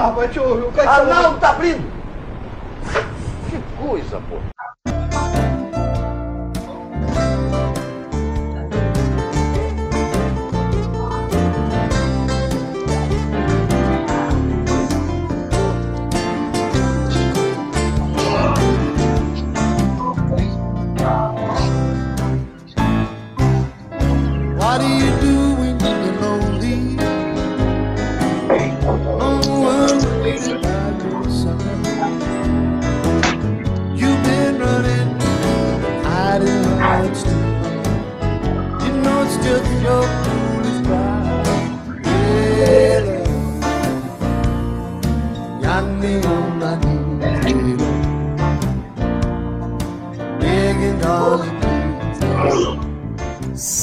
rapaz, deixa eu ouvir. O Ah, não, tá abrindo! Que coisa, pô.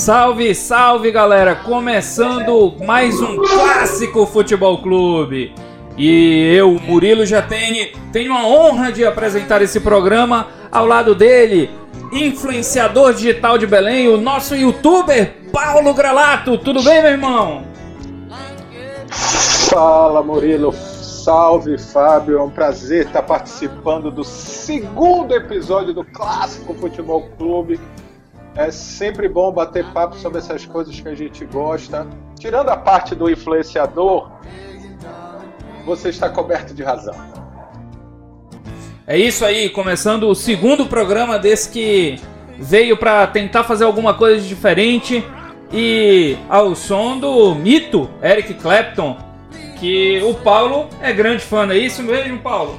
Salve, salve galera! Começando mais um clássico Futebol Clube. E eu, Murilo Jatene, tenho a honra de apresentar esse programa ao lado dele, influenciador digital de Belém, o nosso youtuber Paulo Gralato. Tudo bem, meu irmão? Fala Murilo, salve Fábio, é um prazer estar participando do segundo episódio do Clássico Futebol Clube. É sempre bom bater papo sobre essas coisas que a gente gosta. Tirando a parte do influenciador, você está coberto de razão. É isso aí, começando o segundo programa desse que veio pra tentar fazer alguma coisa diferente e ao som do mito Eric Clapton, que o Paulo é grande fã, é isso mesmo, Paulo?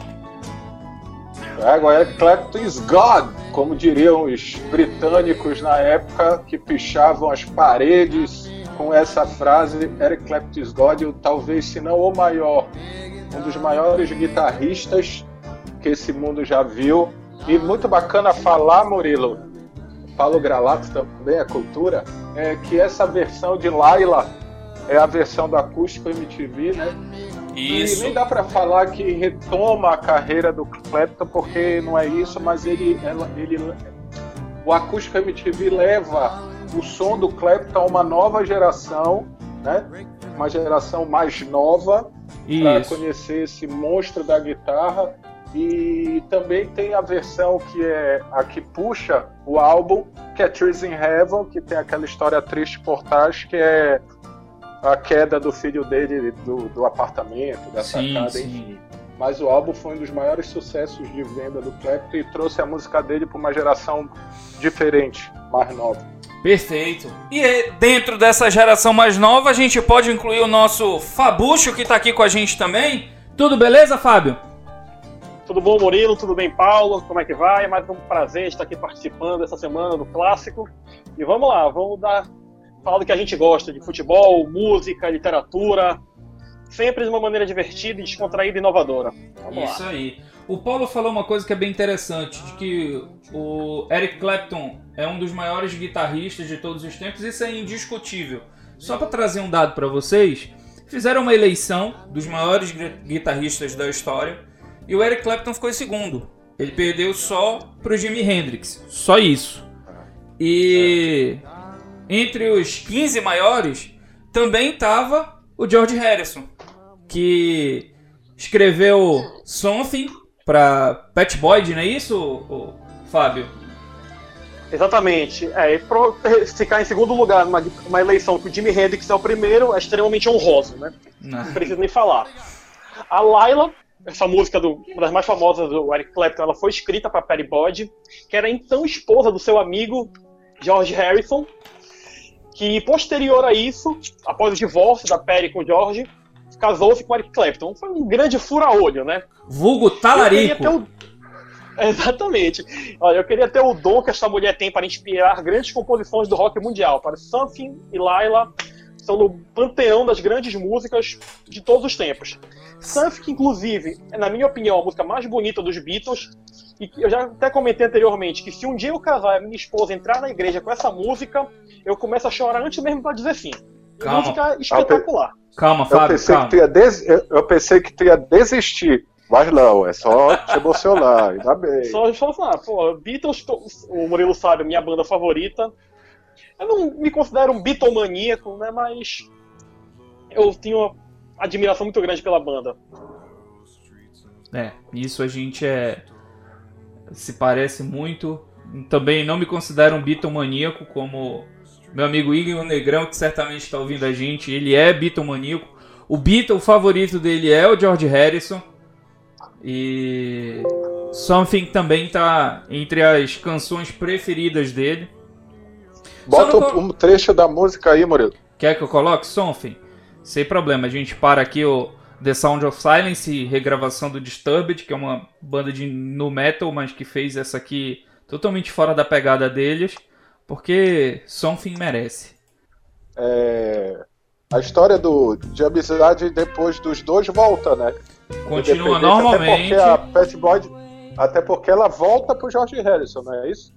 Agora, Clapton is God, como diriam os britânicos na época que pichavam as paredes com essa frase, Eric Clapton God, talvez, se não o maior, um dos maiores guitarristas que esse mundo já viu. E muito bacana falar, Murilo, Paulo Gralato também, a cultura, é que essa versão de Laila é a versão do acústico MTV, né? E nem dá pra falar que retoma a carreira do Clapton, porque não é isso, mas ele, ela- ele, o acústico MTV leva o som do Clapton a uma nova geração, né? Uma geração mais nova para Isso. conhecer esse monstro da guitarra. E também tem a versão que é a que puxa o álbum, que é Trees in Heaven, que tem aquela história triste por trás, que é a queda do filho dele do, do apartamento, da Sim, sacada, sim. enfim. Mas o álbum foi um dos maiores sucessos de venda do Clapton e trouxe a música dele para uma geração diferente, mais nova. Perfeito. E dentro dessa geração mais nova, a gente pode incluir o nosso Fabucho, que tá aqui com a gente também. Tudo beleza, Fábio? Tudo bom, Murilo? Tudo bem, Paulo? Como é que vai? É mais um prazer estar aqui participando essa semana do Clássico. E vamos lá, vamos dar falar do que a gente gosta, de futebol, música, literatura, sempre de uma maneira divertida, descontraída e inovadora. Vamos Isso lá. aí. O Paulo falou uma coisa que é bem interessante, de que o Eric Clapton é um dos maiores guitarristas de todos os tempos, isso é indiscutível. Só para trazer um dado para vocês, fizeram uma eleição dos maiores gui- guitarristas da história e o Eric Clapton ficou em segundo. Ele perdeu só pro Jimi Hendrix, só isso. E entre os 15 maiores também estava o George Harrison, que escreveu Something para Pet Boyd, não é isso, Fábio? Exatamente. É, e ficar em segundo lugar numa uma eleição que o Jimi Hendrix é o primeiro é extremamente honroso, né? Não. Não preciso nem falar. A Laila, essa música do, uma das mais famosas do Eric Clapton, ela foi escrita para Perry Boyd, que era então esposa do seu amigo George Harrison, que posterior a isso, após o divórcio da Perry com o George, casou-se com Eric Clapton. Foi um grande fura-olho, né? Vulgo Eu queria Talarico. ter o- Exatamente. Olha, eu queria ter o dom que essa mulher tem para inspirar grandes composições do rock mundial. Para Something e Laila são no panteão das grandes músicas de todos os tempos. Something, inclusive, é, na minha opinião, a música mais bonita dos Beatles. E que eu já até comentei anteriormente que se um dia eu casar e a minha esposa entrar na igreja com essa música, eu começo a chorar antes mesmo para dizer sim. Calma. Música espetacular. Calma, Eu Fábio, pensei, calma. que tu ia des- eu- eu pensei que tu ia desistir, mas não, é só te emocionar, ainda bem. Só, só falar, pô, Beatles, o Murilo sabe, minha banda favorita. Eu não me considero um Beatlemaníaco, né? Mas eu tenho uma admiração muito grande pela banda. É, isso a gente é. Se parece muito. Também não me considero um Beatle maníaco, como meu amigo Igor Negrão, que certamente está ouvindo a gente. Ele é Beatle maníaco. O Beatle favorito dele é o George Harrison. E. Something também tá entre as canções preferidas dele. Bota não- um trecho da música aí, Murilo. Quer que eu coloque Something? Sem problema, a gente para aqui o The Sound of Silence, regravação do Disturbed, que é uma banda de nu metal, mas que fez essa aqui totalmente fora da pegada deles, porque Something merece. É, A história do, de amizade depois dos dois volta, né? Continua normalmente. Até porque a Pet Boy, até porque ela volta pro George Harrison, não é isso?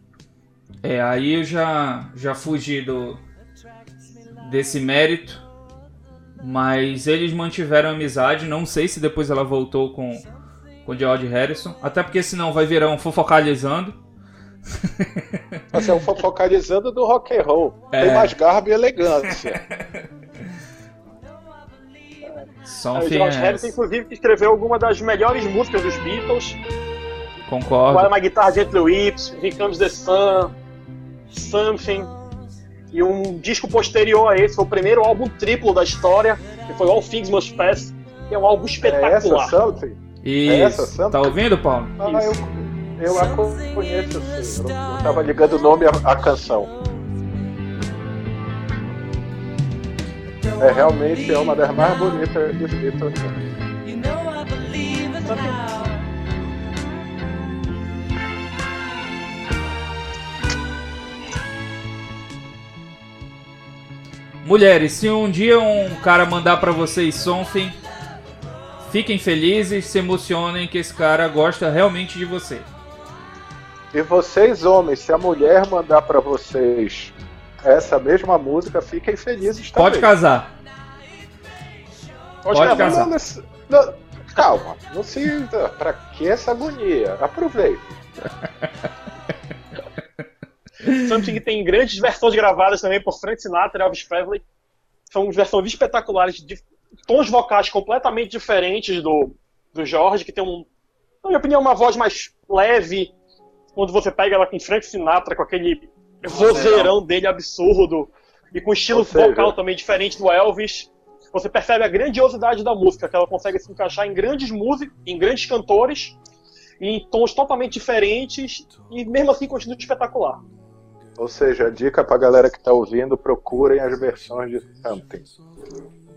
É, aí eu já, já fugi do, desse mérito, mas eles mantiveram a amizade, não sei se depois ela voltou com com George Harrison, até porque senão vai virar um fofocalizando. Assim, é um fofocalizando do rock and roll. É. Tem mais garbo e elegância. O Something George é- Harrison, inclusive, que escreveu alguma das melhores músicas dos Beatles. Concordo. While My Guitar Gently Weeps, Here Comes the Sun, Something. E um disco posterior a esse, foi o primeiro álbum triplo da história, que foi All Things Must Pass, que é um álbum É essa, espetacular. Something? Isso. essa, Sam? tá ouvindo, Paulo? Ah, eu, eu a conheço, sim. Eu não, não tava ligando o nome à, à canção. É, realmente é uma das mais bonitas dos Beatles. Mulheres, se um dia um cara mandar pra vocês something, fiquem felizes, se emocionem que esse cara gosta realmente de você. E vocês, homens, se a mulher mandar pra vocês essa mesma música, fiquem felizes também. Pode casar. Pode Pode casar. não, não, calma, não se. Pra que essa agonia? Aproveita. Something que tem grandes versões gravadas também por Frank Sinatra e Elvis Presley. São versões espetaculares, de tons vocais completamente diferentes do, do Jorge, que tem, um, na minha opinião, uma voz mais leve. Quando você pega ela com Frank Sinatra, com aquele vozeirão dele absurdo, e com estilo seja- vocal também diferente do Elvis, você percebe a grandiosidade da música, que ela consegue se encaixar em grandes músicos, em grandes cantores, em tons totalmente diferentes, e mesmo assim continua espetacular. Ou seja, a dica pra galera que tá ouvindo, procurem as versões de Something.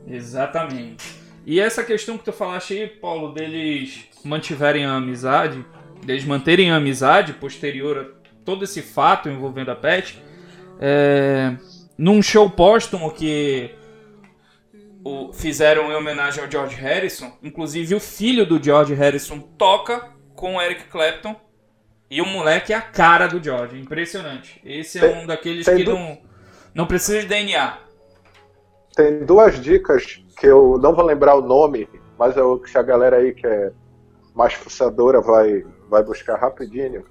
Exatamente. E essa questão que tu falaste aí, Paulo, deles mantiverem a amizade, deles manterem a amizade posterior a todo esse fato envolvendo a Pet, é, num show póstumo que o- fizeram em homenagem ao George Harrison, inclusive o filho do George Harrison toca com o Eric Clapton e o moleque é a cara do George, impressionante. Esse é Tem- um daqueles que du- não, não precisa de DNA. Tem duas dicas que eu não vou lembrar o nome, mas eu, que a galera aí que é mais fuçadora vai, vai buscar rapidinho.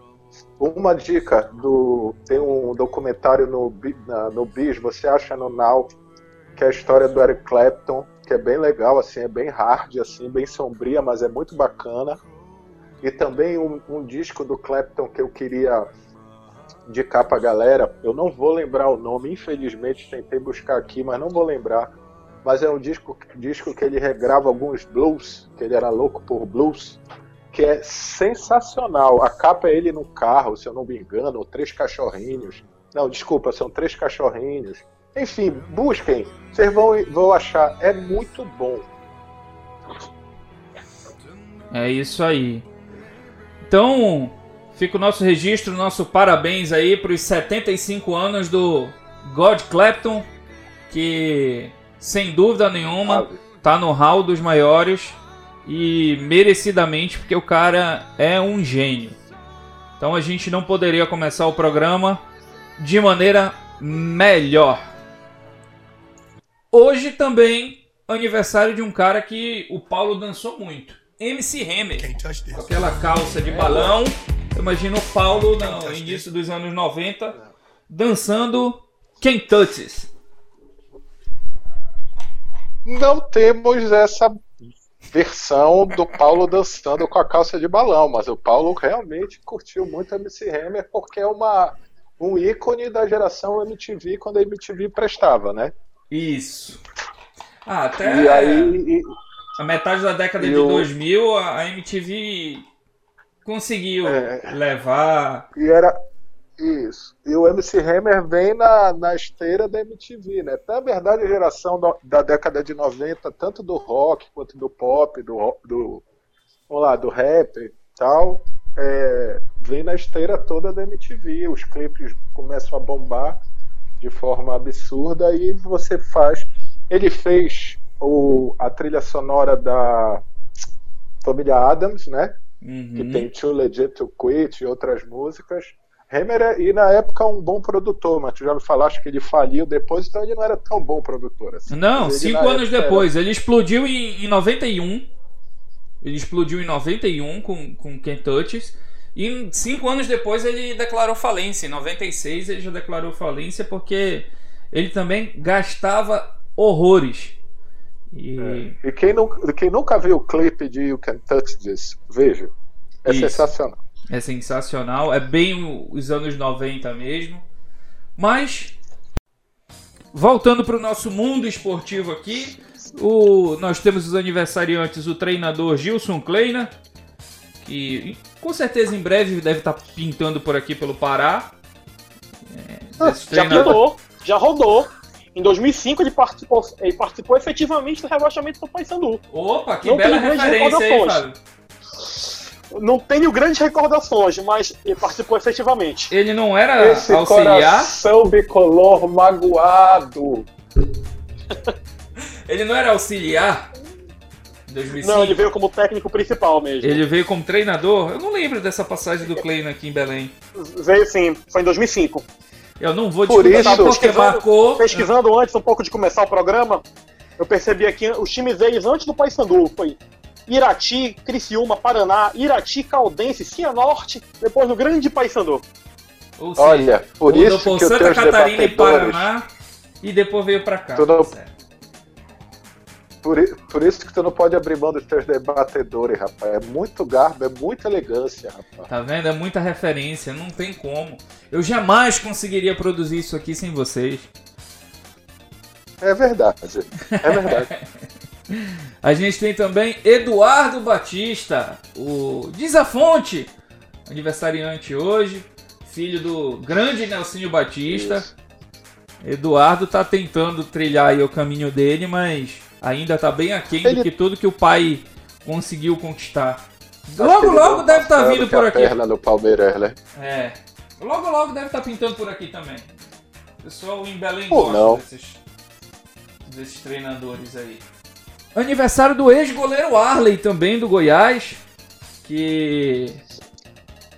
Uma dica do. Tem um documentário no, na- no BIS, você acha no Now, que é a história do Eric Clapton, que é bem legal, assim, é bem hard, assim, bem sombria, mas é muito bacana. E também um, um disco do Clapton que eu queria indicar pra galera. Eu não vou lembrar o nome, infelizmente tentei buscar aqui, mas não vou lembrar. Mas é um disco, disco que ele regrava alguns blues, que ele era louco por blues, que é sensacional. A capa é ele no carro, se eu não me engano, ou três cachorrinhos. Não, desculpa, são três cachorrinhos. Enfim, busquem, vocês vão, vão achar, é muito bom. É isso aí. Então, fica o nosso registro, nosso parabéns aí para os 75 anos do God Clapton, que sem dúvida nenhuma tá no hall dos maiores e merecidamente, porque o cara é um gênio. Então a gente não poderia começar o programa de maneira melhor. Hoje também aniversário de um cara que o Paulo dançou muito. MC Hammer. Com aquela calça de balão. Eu imagino o Paulo no início dos anos 90 dançando Quem Touches. Não temos essa versão do Paulo dançando com a calça de balão, mas o Paulo realmente curtiu muito a MC Hammer porque é uma, um ícone da geração MTV quando a MTV prestava, né? Isso. Ah, até E aí. e- a metade da década E de o- 2000 a MTV conseguiu É. levar. E era. Isso. E o MC Hammer vem na, na esteira da MTV, né? Na verdade, a geração do- da década de 90, tanto do rock quanto do pop, do, do, vamos lá, do rap e tal, é, vem na esteira toda da MTV. Os clipes começam a bombar de forma absurda e você faz. Ele fez o, a trilha sonora da família Adams, né? Uhum. que tem Too Legit to Quit e outras músicas. Hammer é, e na época um bom produtor, mas tu já me falaste que ele faliu depois, então ele não era tão bom produtor assim. Não, ele, cinco anos depois. Ele explodiu em, em 91. Ele explodiu em 91 com, com Can't Touch It. E cinco anos depois ele declarou falência. Em 96 ele já declarou falência porque ele também gastava horrores. E era- E quem, não, quem nunca viu o clipe de You Can Touch This, veja. É Isso. sensacional. é sensacional. É bem os anos 90 mesmo. Mas, voltando para o nosso mundo esportivo aqui, o, nós temos os aniversariantes, o treinador Gilson Kleina, que com certeza em breve deve estar pintando por aqui pelo Pará. É, esse Já treinador- rodou, já rodou. Em 2005 ele participou, ele participou efetivamente do rebaixamento do Paysandu. Opa, que Não bela referência aí, recordações. Fábio. Não tenho grandes recordações, mas ele participou efetivamente. Ele não era Esse auxiliar? coração bicolor magoado. Ele não era auxiliar? Em 2005? Não, ele veio como técnico principal mesmo. Ele veio como treinador? Eu não lembro dessa passagem do Kleina aqui em Belém. Veio sim, foi em 2005. Eu não vou Por isso- porque marcou. Pesquisando antes um pouco de começar o programa, eu percebi aqui os times deles antes do Paysandu. Foi Irati, Criciúma, Paraná, Irati, Caldense, Cianorte, depois do grande Paysandu. Ou seja, Olha, por isso que eu Santa Catarina e. Paraná e depois veio pra cá. Tu não- Certo. Por, por isso que tu não pode abrir mão dos teus debatedores, rapaz. É muito garbo, é muita elegância, rapaz. Tá vendo? É muita referência, não tem como. Eu jamais conseguiria produzir isso aqui sem vocês. É verdade. É verdade. A gente tem também Eduardo Batista, o Desafonte, aniversariante hoje, filho do grande Nelsinho Batista. Isso. Eduardo tá tentando trilhar aí o caminho dele, mas ainda tá bem aquém do Ele- que tudo que o pai conseguiu conquistar. Acho Logo, logo não deve estar passando vindo por a aqui. perna no Palmeiras, né? É. Logo, logo deve estar pintando por aqui também. O pessoal em Belém Ou gosta não. desses, desses treinadores aí. Aniversário do ex-goleiro Arley também, do Goiás. Que,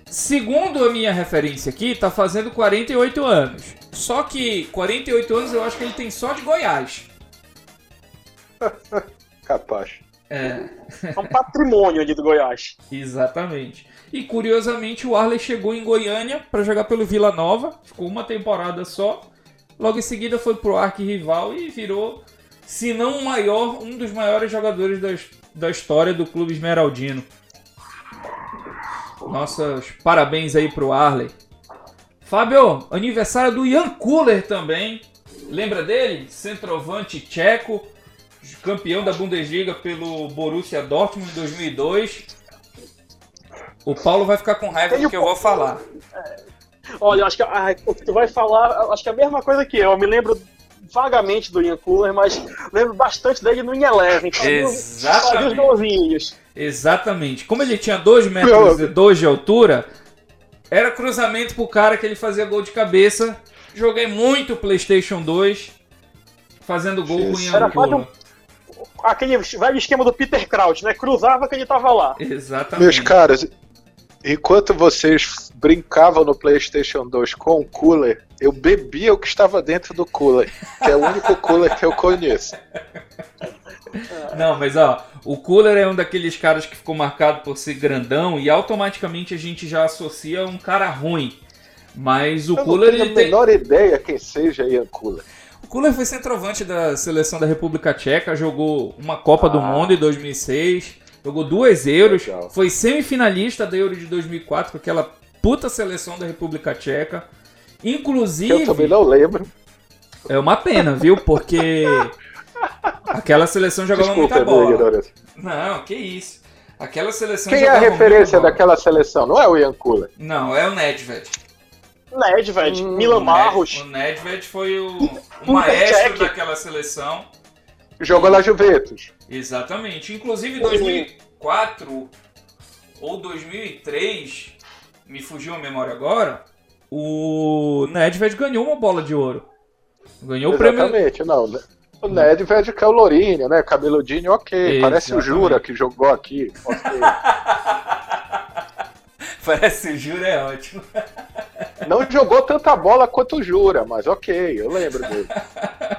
segundo a minha referência aqui, tá fazendo 48 anos. Só que 48 anos eu acho que ele tem só de Goiás. Capaz. É, É um patrimônio ali do Goiás. exatamente. E curiosamente o Arley chegou em Goiânia para jogar pelo Vila Nova, ficou uma temporada só. Logo em seguida foi pro arquirrival e virou, se não o maior, um dos maiores jogadores da, da história do clube esmeraldino. Nossos parabéns aí pro Arley. Fábio, aniversário do Ian Kuller também. Lembra dele? Centroavante tcheco, campeão da Bundesliga pelo Borussia Dortmund em 2002. O Paulo vai ficar com raiva do que eu vou falar. Olha, acho que ah, o que tu vai falar, acho que é a mesma coisa que eu. Eu me lembro vagamente do Ian Cooler, mas lembro bastante dele no In Eleven. Os- Exatamente. Os golzinhos. Exatamente. Como ele tinha 2 metros e 2 de altura, era cruzamento pro cara que ele fazia gol de cabeça. Joguei muito PlayStation 2 fazendo gol com o Ian Kuller. Aquele velho esquema do Peter Kraut, né? Cruzava que ele tava lá. Exatamente. Meus caras, enquanto vocês brincavam no PlayStation 2 com o cooler, eu bebia o que estava dentro do cooler, que é o único cooler que eu conheço. Não, mas ó, o Cooler é um daqueles caras que ficou marcado por ser grandão e automaticamente a gente já associa a um cara ruim. Mas o Eu não Cooler tenho ele a tem. menor ideia quem seja Ian Cooler. Kuller foi centroavante da seleção da República Tcheca, jogou uma Copa do Ah. Mundo em 2006, jogou duas Euros, Legal. foi semifinalista da Euro de 2004 com aquela puta seleção da República Tcheca. Inclusive, Eu também não lembro. é uma pena, viu? Porque aquela seleção jogava Desculpa, muita bola. Não, que isso. Aquela seleção Quem é a referência daquela seleção? Não é o Ian Kula. Não, é o Nedved. Nedved, Hum, Milan O Marros. Nedved foi o, o maestro daquela seleção. Jogou na Juventus. Exatamente. Inclusive em 2004 ou 2003, me fugiu a memória agora, o Nedved ganhou uma bola de ouro. Ganhou o prêmio. Exatamente, não. né? O Nedved que é o Lourinho, né? Cabeludinho, ok. Parece o Exatamente. Jura que jogou aqui. Ok. Parece o Juro é ótimo. Não jogou tanta bola quanto o Jura, mas ok, eu lembro dele.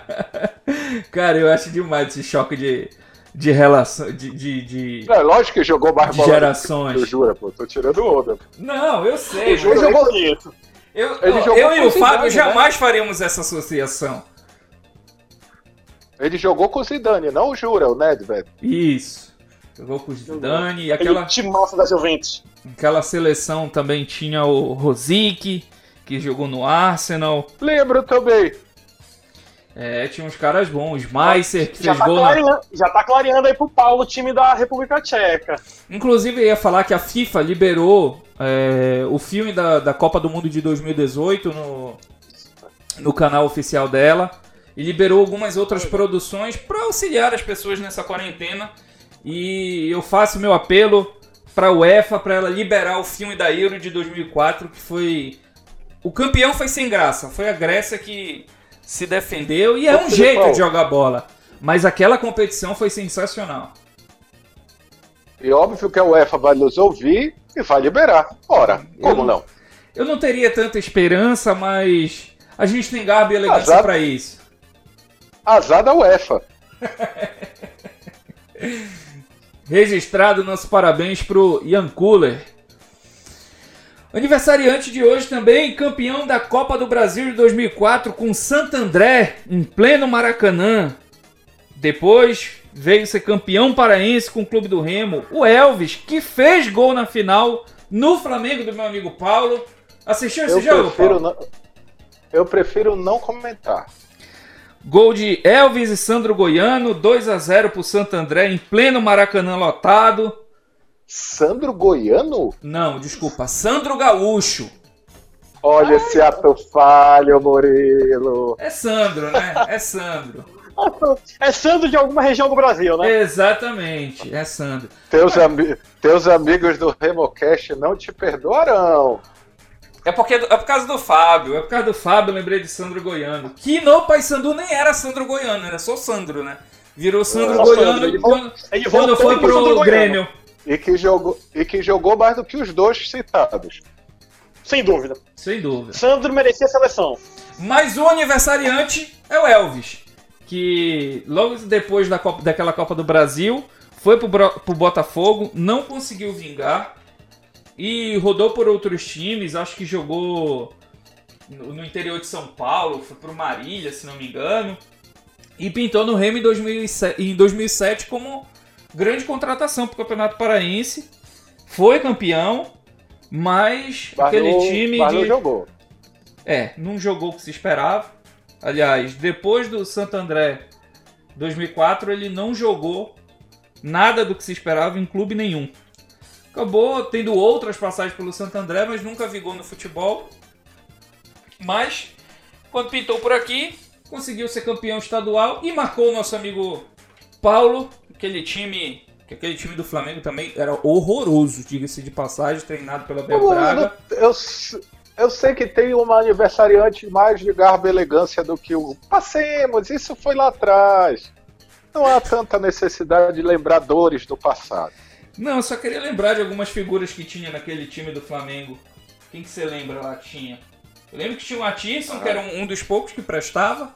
Cara, eu acho demais esse choque de, de relação. De, de, de- É, lógico que jogou mais De bola gerações. que Jura, pô. Tô tirando onda. Não, eu sei. O Ele jogou- conheço. Eu, ele eu- jogou eu e o Fábio né? jamais faríamos essa associação. Ele jogou com o Zidane, não o Jura, o Nedved. Isso. Jogou com o Zidane e Aquela... massa da Juventus. Aquela seleção também tinha o Rosic, que jogou no Arsenal. Lembro também. É, tinha uns caras bons. Meiser, que Já fez tá, gol na... já tá clareando aí pro Paulo, o time da República Tcheca. Inclusive, eu ia falar que a FIFA liberou é, o filme da, da Copa do Mundo de 2018 no, no canal oficial dela. E liberou algumas outras produções para auxiliar as pessoas nessa quarentena. E eu faço meu apelo para a UEFA para ela liberar o filme da Euro de 2004, que foi. O campeão foi sem graça. Foi a Grécia que se defendeu. E é Ô, um jeito de jogar bola. Mas aquela competição foi sensacional. E óbvio que a UEFA vai nos ouvir e vai liberar. Ora, como Eu- não? Eu não teria tanta esperança, mas a gente tem garbo e elegância pra isso. Azar da UEFA. Registrado nosso parabéns pro Ian Cooler. Aniversariante de hoje também, campeão da Copa do Brasil de 2004 com Santo André, em pleno Maracanã. Depois veio ser campeão paraense com o Clube do Remo, o Elvis, que fez gol na final no Flamengo do meu amigo Paulo. Assistiu esse Eu jogo, Paulo? não, eu prefiro não comentar. Gol de Elvis e Sandro Goiano, 2 a 0 pro Santo André em pleno Maracanã lotado. Sandro Goiano? Não, desculpa, Sandro Gaúcho. Olha esse ato falho, Murilo. É Sandro, né? É Sandro. É Sandro de alguma região do Brasil, né? Exatamente, é Sandro. Teus, ami- teus amigos do Remocast não te perdoarão. É porque é por causa do Fábio, é por causa do Fábio, eu lembrei de Sandro Goiano. Que no Paysandu nem era Sandro Goiano, era só Sandro, né? Virou Sandro Só Goiano Sandro, ele quando, Ele quando foi pro Sandro Goiano. Grêmio. E que, jogou, e que jogou mais do que os dois citados. Sem dúvida. Sem dúvida. Sandro merecia a seleção. Mas o aniversariante é o Elvis, que logo depois da Copa- daquela Copa do Brasil foi pro, pro Botafogo, não conseguiu vingar e rodou por outros times. Acho que jogou no, interior de São Paulo, foi pro Marília, se não me engano, e pintou no Remo em 2007, em 2007 como grande contratação pro Campeonato Paraense. Foi campeão, mas aquele time mas de jogou. é, não jogou o que se esperava. Aliás, depois do Santo André 2004, ele não jogou nada do que se esperava em clube nenhum. Acabou tendo outras passagens pelo Santo André, mas nunca vigou no futebol. Mas, quando pintou por aqui, conseguiu ser campeão estadual e marcou o nosso amigo Paulo, aquele time. Que aquele time do Flamengo também era horroroso, diga-se de passagem, treinado pela Bel Braga. Eu, eu sei que tem uma aniversariante mais de garbo e elegância do que o. Passemos, isso foi lá atrás. Não há tanta necessidade de lembrar dores do passado. Não, eu só queria lembrar de algumas figuras que tinha naquele time do Flamengo. Quem que você lembra lá tinha? Eu lembro que tinha o Atirson, que era um, um dos poucos que prestava.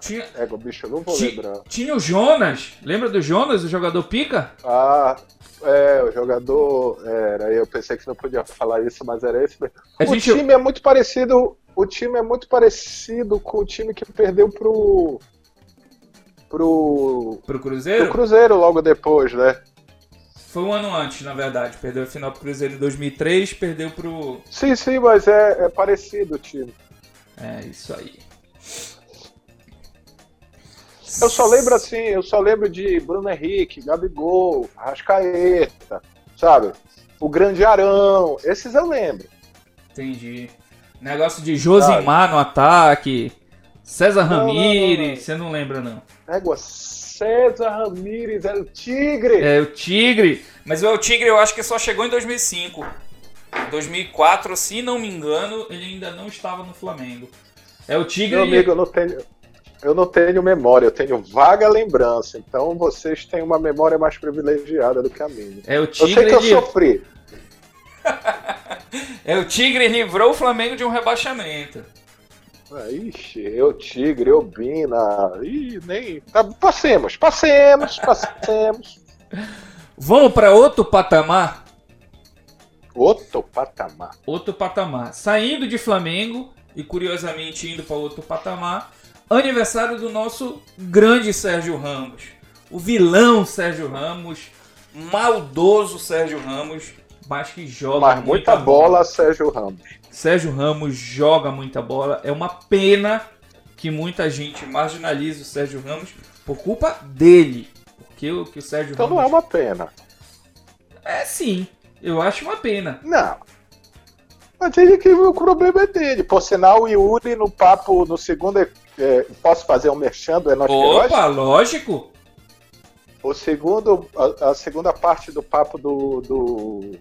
Tinha, É, bicho, eu não vou lembrar. tinha o Jonas. Lembra do Jonas, o jogador pica? Ah, é, o jogador. Era, eu pensei que não podia falar isso, mas era esse mesmo. A o gente- time é muito parecido. o time é muito parecido com o time que perdeu pro. Pro. Pro pro Cruzeiro? Cruzeiro logo depois, né? Foi um ano antes, na verdade. Perdeu a final pro Cruzeiro em 2003, perdeu pro. Sim, sim, mas é, é parecido o time. É, isso aí. Eu só lembro assim, eu só lembro de Bruno Henrique, Gabigol, Rascaeta, sabe? O Grande Arão, esses eu lembro. Entendi. Negócio de Josimar no ataque. César Não, Ramírez, você não lembra, não. Égua, César Ramírez era o Tigre. É o Tigre. Mas o El Tigre eu acho que só chegou em 2005. Em 2004, se não me engano, ele ainda não estava no Flamengo. É o Tigre. Meu amigo, eu não tenho. Eu não tenho memória, eu tenho vaga lembrança. Então vocês têm uma memória mais privilegiada do que a minha. É o Eu sei Tigre. que eu sofri. É o Tigre livrou o Flamengo de um rebaixamento. Ah, Ixi, eu Tigre, eu Bina. Ih, nem. Tá, passemos, passemos, passemos. Vamos para outro patamar? Outro patamar. Outro patamar. Saindo de Flamengo e curiosamente indo para outro patamar. Aniversário do nosso grande Sérgio Ramos. O vilão Sérgio Ramos. Maldoso Sérgio Ramos. Mas que joga Mas muita bola, Sérgio Ramos. Sérgio Ramos joga muita bola. É uma pena que muita gente marginaliza o Sérgio Ramos por culpa dele. Porque o que o Sérgio Então Ramos não é uma pena. É sim, eu acho uma pena. Não. Mas ele que o problema é dele. Por sinal, o Yuri no papo, no segundo. é, posso fazer um merchan do Enos Queiroz? Opa, lógico. O segundo, a, a segunda parte do papo do, do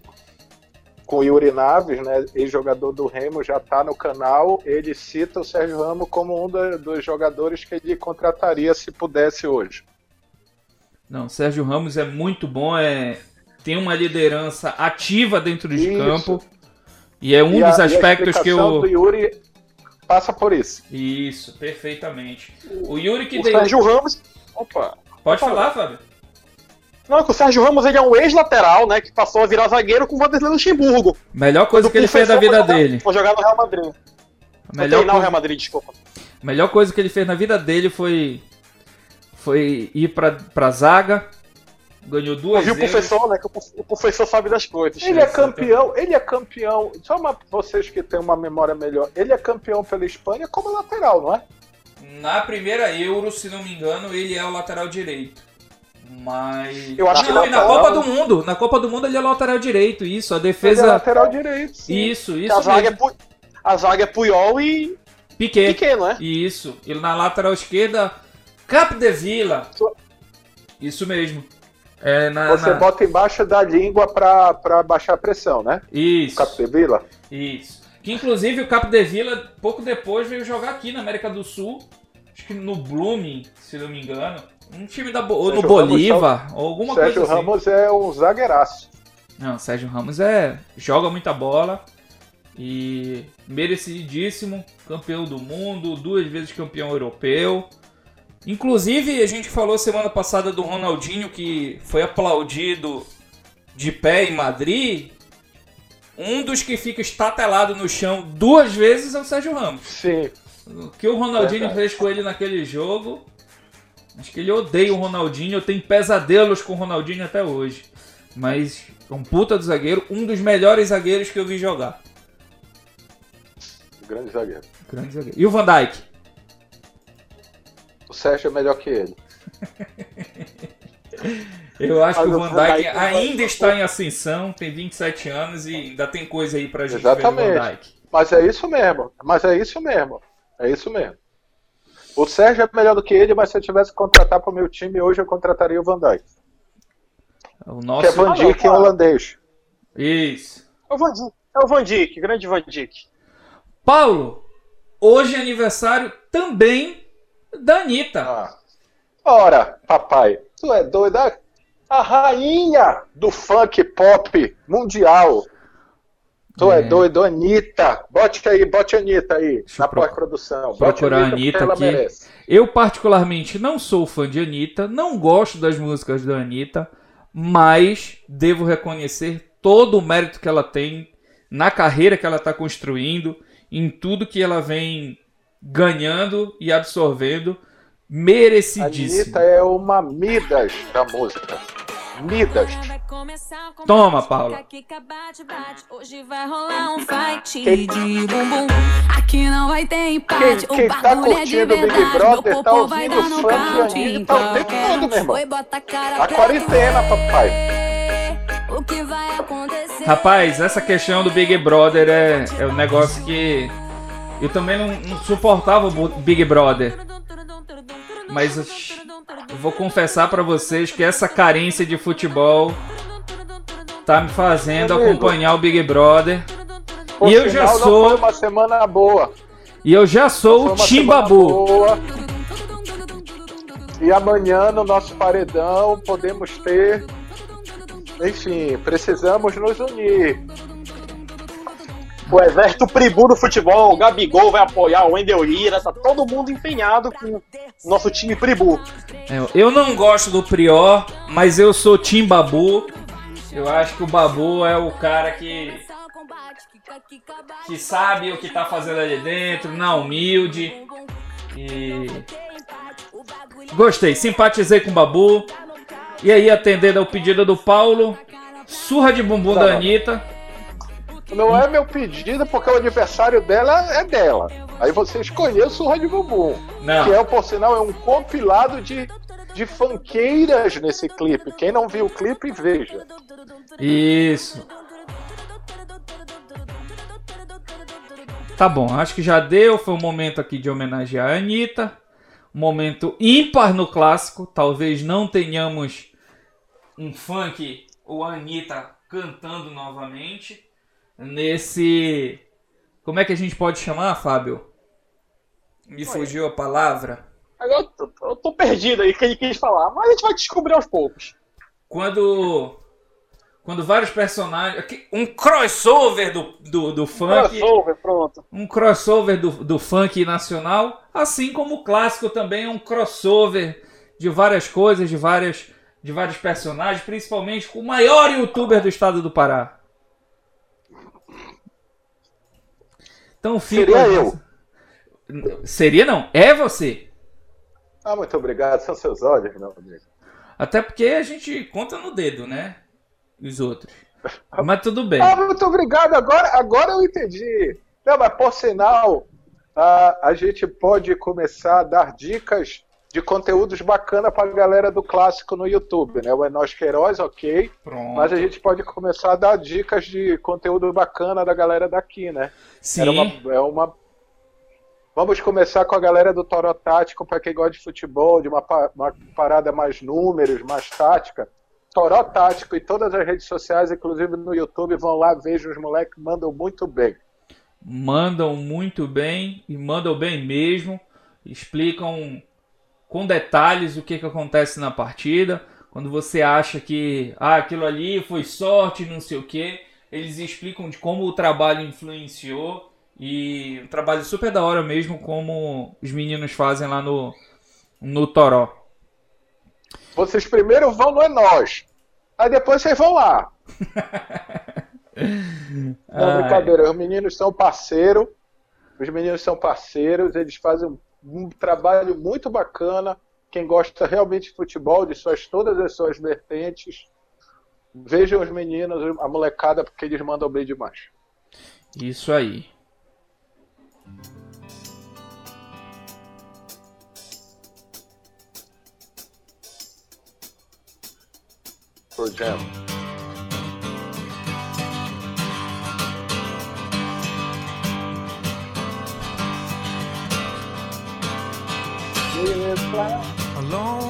com o Yuri Naves, né, ex-jogador do Remo, já está no canal. Ele cita o Sérgio Ramos como um da- dos jogadores que ele contrataria se pudesse hoje. Não, Sérgio Ramos é muito bom, é tem uma liderança ativa dentro de Isso. campo. E é um E a- dos aspectos que eu do Yuri passa por isso. Isso, perfeitamente. O Yuri que O deu Sérgio Ramos. Opa. Pode falar, Fábio. Não, é que o Sérgio Ramos ele é um ex-lateral, né? Que passou a virar zagueiro com o Vanderlei Luxemburgo. Melhor coisa que ele fez da Foi vida jogar- dele. Foi jogar no Real Madrid. A melhor treinar o coisa, Real Madrid, desculpa. melhor coisa que ele fez na vida dele foi foi ir pra, pra zaga. Ganhou duas Viu o vezes. professor, né? Que o prof- o professor sabe das coisas. Ele é campeão, ele é campeão. Só uma, vocês que têm uma memória melhor. Ele é campeão pela Espanha como lateral, não é? Na primeira Euro, se não me engano, ele é o lateral direito. Mas. Eu acho que não, na e na Copa do Mundo. Na Copa do Mundo ele é lateral direito, isso. A Ele é defesa. lateral direito. sim. Isso, Que isso. a, zaga é mesmo. Pu... a zaga é Puyol e Piquet. Piquet, não é? Isso. E na lateral esquerda, Cap de Vila. Isso mesmo. É na. Você na- bota embaixo da língua pra, pra baixar a pressão, né? Isso. Capdevila. Isso. Que inclusive o Cap de Vila, pouco depois, veio jogar aqui na América do Sul. Acho que no Blooming, se não me engano. Um time da. Bo- Sérgio Ramos Bolívar, ou alguma Sérgio coisa assim. Ramos é um zagueiraço. Não, Sérgio Ramos é. joga muita bola. E merecidíssimo, campeão do mundo, duas vezes campeão europeu. Inclusive, a gente falou semana passada do Ronaldinho que foi aplaudido de pé em Madrid. Um dos que fica estatelado no chão duas vezes é o Sérgio Ramos. Sim. O que o Ronaldinho Verdade. fez com ele naquele jogo. Acho que ele odeia o Ronaldinho. Eu tenho pesadelos com o Ronaldinho até hoje. Mas é um puta do zagueiro, um dos melhores zagueiros que eu vi jogar. Grande zagueiro. Grande zagueiro. E o Van Dijk? O Sérgio é melhor que ele. Eu acho Mas que o Van Dijk ainda está em ascensão, tem 27 anos e ainda tem coisa aí pra gente ver Exatamente. Van Dijk. Mas é isso mesmo. Mas é isso mesmo. É isso mesmo. O Sérgio é melhor do que ele, mas se eu tivesse que contratar para o meu time hoje, eu contrataria o Van Dijk. O Que é nosso. Van Ah, não, Dijk em claro. holandês. Isso. É o Van Dijk, é o Van Dijk grande Van Dijk. Paulo, hoje é aniversário também da Anitta. Ah. Ora, papai, tu é doido? A- A rainha do funk pop mundial. Tu é, É. doido, Anitta. Bote aí, bote a Anitta aí, Deixa na pós-produção. Procurar a Anitta aqui. merece. Eu, particularmente, não sou fã de Anitta, não gosto das músicas da Anitta, mas devo reconhecer todo o mérito que ela tem na carreira que ela está construindo em tudo que ela vem ganhando e absorvendo. Merecidíssimo. Anitta é uma Midas da música. Midas. Toma, Paula. Hoje vai rolar um fight Quem- de bumbum. Aqui não vai ter empate. Quem- quem o tá bagulho é de curtindo o Big verdade. Brother Meu tá vai ouvindo dar no funk count. Anitta, tá o tempo todo, meu irmão. A pra quarentena, papai. O? Rapaz, essa questão do Big Brother é, é um negócio que eu também não, não suportava o Big Brother. Mas eu vou confessar pra vocês que essa carência de futebol tá me fazendo Amigo. acompanhar o Big Brother. E eu já sou- foi uma semana boa. E eu já sou o Timbabu. E amanhã no nosso paredão podemos ter. Enfim, precisamos nos unir. O exército pribu do futebol, o Gabigol vai apoiar o Wendel Lira, tá todo mundo empenhado com o nosso time pribu. É, Eu não gosto do Prior, mas eu sou Timbabu. Eu acho que o Babu é o cara que, que sabe o que tá fazendo ali dentro, não humilde. E gostei, simpatizei com o Babu. E aí, atendendo ao pedido do Paulo, surra de bumbum da Tá. Anitta. Não é meu pedido porque o aniversário dela é dela. Aí você escolheu Surra de Bumbum. Não. Que é, por sinal, é um compilado de, de funkeiras nesse clipe. Quem não viu o clipe, veja. Isso. Tá bom, acho que já deu. Foi um momento aqui de homenagear a Anitta. Um momento ímpar no clássico. Talvez não tenhamos um funk ou a Anitta cantando novamente. Nesse. Como é que a gente pode chamar, Fábio? Me fugiu a palavra. Agora eu tô, eu tô perdido aí o que ele quis falar, mas a gente vai descobrir aos poucos. Quando. Quando vários personagens. Um crossover do, do, do funk. Crossover, pronto. um crossover do, do funk nacional, assim como o clássico também é um crossover de várias coisas, de várias de vários personagens, principalmente com o maior youtuber do estado do Pará. Então fica Seria eu. Seria não, é você. Ah, muito obrigado. São seus olhos, meu amigo. Até porque a gente conta no dedo, né? Os outros. Mas tudo bem. Ah, muito obrigado. Agora, agora eu entendi. Não, mas por sinal, a, a gente pode começar a dar dicas de conteúdos bacana pra galera do clássico no YouTube, né? O Nós Queiroz, ok. Pronto. Mas a gente pode começar a dar dicas de conteúdo bacana da galera daqui, né? Sim. Era uma, é uma... Vamos começar com a galera do Toro Tático, para quem gosta de futebol, de uma, uma parada mais números, mais tática. Toró Tático e todas as redes sociais, inclusive no YouTube, vão lá, vejam os moleques, mandam muito bem. mandam muito bem e mandam bem mesmo, explicam com detalhes o que, que acontece na partida. Quando você acha que ah, aquilo ali foi sorte, não sei o que, eles explicam de como o trabalho influenciou e um trabalho super da hora mesmo, como os meninos fazem lá no, no Toró. Vocês primeiro vão no É Nós, aí depois vocês vão lá. Não, brincadeira, os meninos são parceiros, os meninos são parceiros, eles fazem um, um trabalho muito bacana. Quem gosta realmente de futebol, de suas, todas as suas vertentes, vejam os meninos, a molecada, porque eles mandam bem demais. Isso aí. Pro Jam. alone.